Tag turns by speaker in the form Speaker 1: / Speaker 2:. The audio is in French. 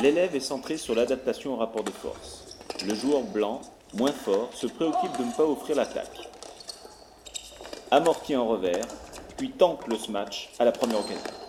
Speaker 1: L'élève est centré sur l'adaptation au rapport de force. Le joueur blanc, moins fort, se préoccupe de ne pas offrir l'attaque. Amorti en revers, puis tente le smash à la première occasion.